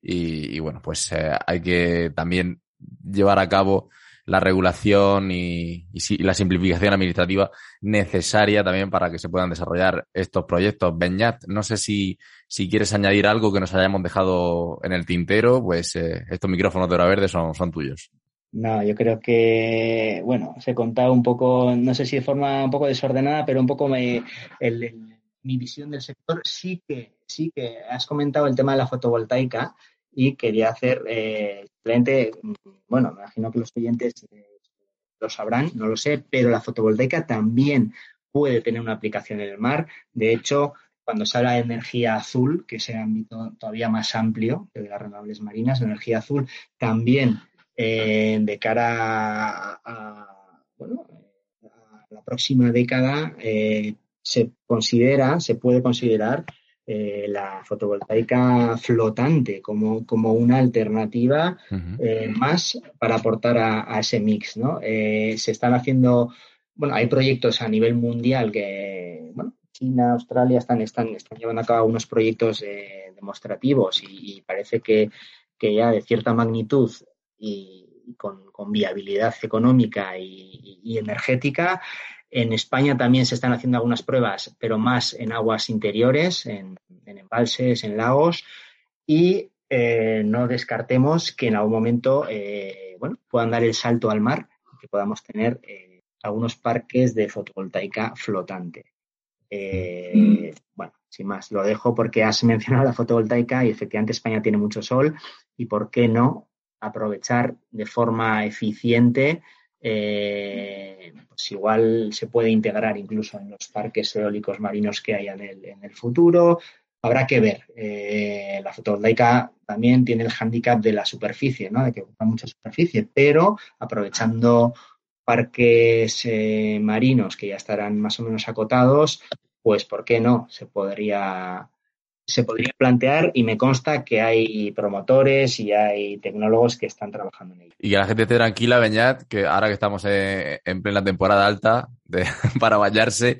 Y, y bueno, pues eh, hay que también llevar a cabo la regulación y, y, la simplificación administrativa necesaria también para que se puedan desarrollar estos proyectos. Beñat, no sé si, si quieres añadir algo que nos hayamos dejado en el tintero, pues eh, estos micrófonos de hora verde son, son tuyos. No, yo creo que, bueno, se contaba un poco, no sé si de forma un poco desordenada, pero un poco mi visión del sector. Sí que, sí que has comentado el tema de la fotovoltaica y quería hacer eh, bueno, me imagino que los clientes eh, lo sabrán, no lo sé, pero la fotovoltaica también puede tener una aplicación en el mar. De hecho, cuando se habla de energía azul, que es el ámbito todavía más amplio que de las renovables marinas, la energía azul también eh, de cara a, bueno, a la próxima década eh, se considera, se puede considerar eh, la fotovoltaica flotante como, como una alternativa más para aportar a, ese mix. ¿no? se están haciendo, bueno, hay proyectos a nivel mundial que, bueno, China, Australia están, están, están llevando a cabo unos proyectos demostrativos y, parece que, que, ya de cierta magnitud y, con, viabilidad económica y, energética. En España también se están haciendo algunas pruebas, pero más en aguas interiores, en, embalses, en lagos, y eh, no descartemos que en algún momento eh, bueno, puedan dar el salto al mar que podamos tener eh, algunos parques de fotovoltaica flotante. bueno, sin más, lo dejo porque has mencionado la fotovoltaica y efectivamente España tiene mucho sol y por qué no aprovechar de forma eficiente, eh, pues igual se puede integrar incluso en los parques eólicos marinos que haya en el, futuro. Habrá que ver. Eh, la fotovoltaica también tiene el hándicap de la superficie, ¿no? de que ocupa mucha superficie, pero aprovechando parques eh, marinos que ya estarán más o menos acotados, pues ¿por qué no? Se podría se podría plantear y me consta que hay promotores y hay tecnólogos que están trabajando en ello. Y que la gente esté tranquila, Beñat, que ahora que estamos en, plena temporada alta de, para bañarse,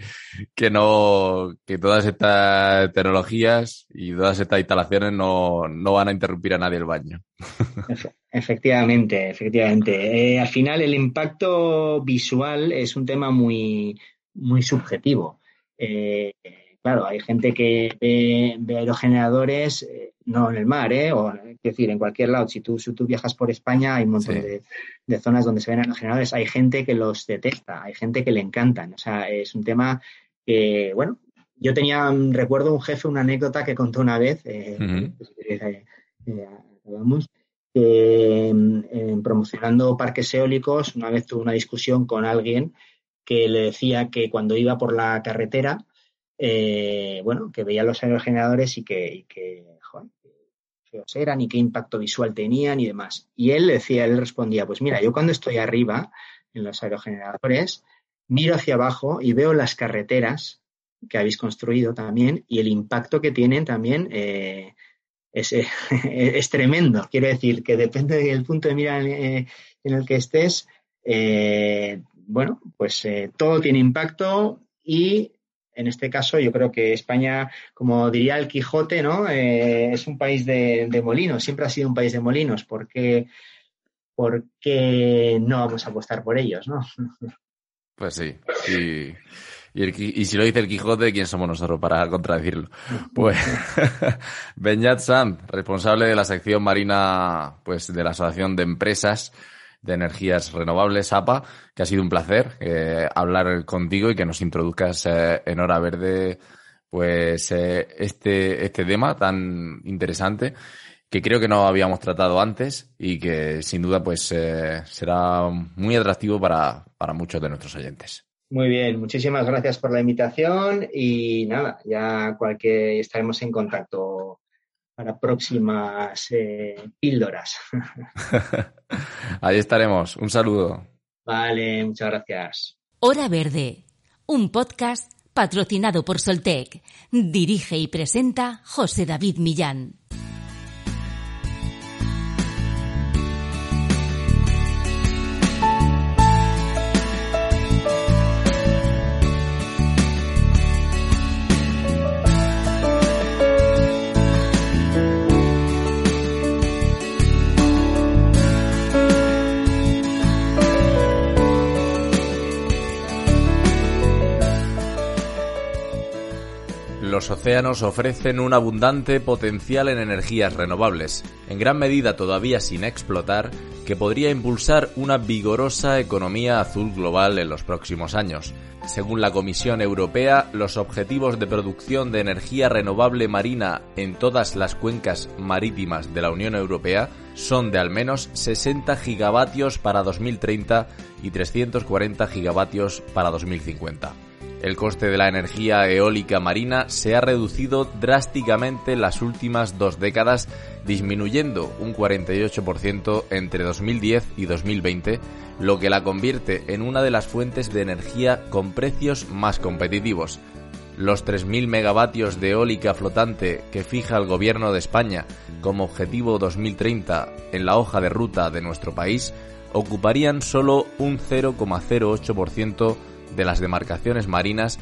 que no, que todas estas tecnologías y todas estas instalaciones no, no van a interrumpir a nadie el baño. Efectivamente, efectivamente. Eh, al final el impacto visual es un tema muy, muy subjetivo. Eh, Claro, hay gente que ve, aerogeneradores, eh, no en el mar, ¿eh? O, es decir, en cualquier lado. Si tú, si tú viajas por España, hay un montón de, zonas donde se ven aerogeneradores. Hay gente que los detesta, hay gente que le encantan. O sea, es un tema que, bueno, yo tenía, recuerdo un jefe, una anécdota que contó una vez, eh, eh, promocionando parques eólicos, una vez tuvo una discusión con alguien que le decía que cuando iba por la carretera, eh, bueno, que veía los aerogeneradores y que, y que eran y qué impacto visual tenían y demás. Y él decía, él respondía, pues mira, yo cuando estoy arriba en los aerogeneradores, miro hacia abajo y veo las carreteras que habéis construido también y el impacto que tienen también eh, es, es, tremendo. Quiero decir que depende del punto de mira en, el que estés, eh, bueno, pues eh, todo tiene impacto y en este caso yo creo que España, como diría el Quijote, ¿no? Eh, es un país de, molinos, siempre ha sido un país de molinos, ¿por qué no vamos a apostar por ellos, no? Pues sí, y, si lo dice el Quijote, ¿quién somos nosotros para contradecirlo? Pues Benyat Sam, responsable de la sección marina pues de la Asociación de Empresas de Energías Renovables, APA, que ha sido un placer eh, hablar contigo y que nos introduzcas eh, en Hora Verde pues eh, este, este tema tan interesante que creo que no habíamos tratado antes y que sin duda pues será muy atractivo para, para muchos de nuestros oyentes. Muy bien, muchísimas gracias por la invitación y nada, ya cualquier estaremos en contacto para próximas eh, píldoras. Ahí estaremos. Un saludo. Vale, muchas gracias. Hora Verde, un podcast patrocinado por Soltec. Dirige y presenta José David Millán. Los océanos ofrecen un abundante potencial en energías renovables, en gran medida todavía sin explotar, que podría impulsar una vigorosa economía azul global en los próximos años. Según la Comisión Europea, los objetivos de producción de energía renovable marina en todas las cuencas marítimas de la Unión Europea son de al menos 60 gigavatios para 2030 y 340 gigavatios para 2050. El coste de la energía eólica marina se ha reducido drásticamente en las últimas dos décadas, disminuyendo un 48% entre 2010 y 2020, lo que la convierte en una de las fuentes de energía con precios más competitivos. Los 3.000 megavatios de eólica flotante que fija el Gobierno de España como objetivo 2030 en la hoja de ruta de nuestro país ocuparían solo un 0,08% de las demarcaciones marinas,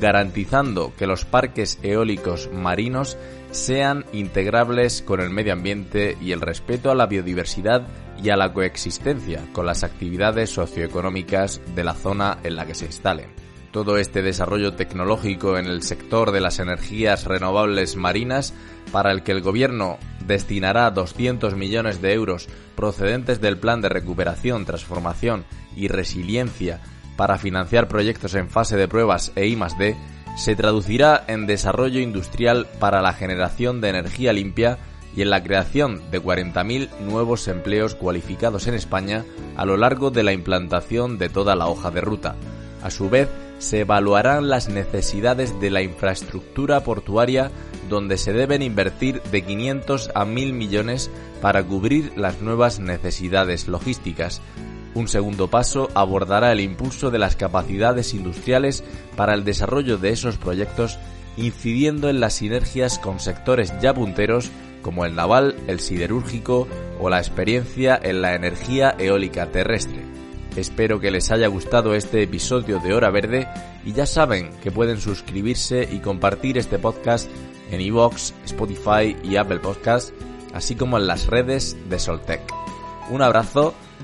garantizando que los parques eólicos marinos sean integrables con el medio ambiente y el respeto a la biodiversidad y a la coexistencia con las actividades socioeconómicas de la zona en la que se instalen. Todo este desarrollo tecnológico en el sector de las energías renovables marinas, para el que el Gobierno destinará 200 millones de euros procedentes del Plan de Recuperación, Transformación y Resiliencia para financiar proyectos en fase de pruebas e I+D se traducirá en desarrollo industrial para la generación de energía limpia y en la creación de 40.000 nuevos empleos cualificados en España a lo largo de la implantación de toda la hoja de ruta. A su vez, se evaluarán las necesidades de la infraestructura portuaria donde se deben invertir de 500 a 1.000 millones para cubrir las nuevas necesidades logísticas, un segundo paso abordará el impulso de las capacidades industriales para el desarrollo de esos proyectos, incidiendo en las sinergias con sectores ya punteros como el naval, el siderúrgico o la experiencia en la energía eólica terrestre. Espero que les haya gustado este episodio de Hora Verde y ya saben que pueden suscribirse y compartir este podcast en iVoox, Spotify y Apple Podcasts, así como en las redes de Soltec. Un abrazo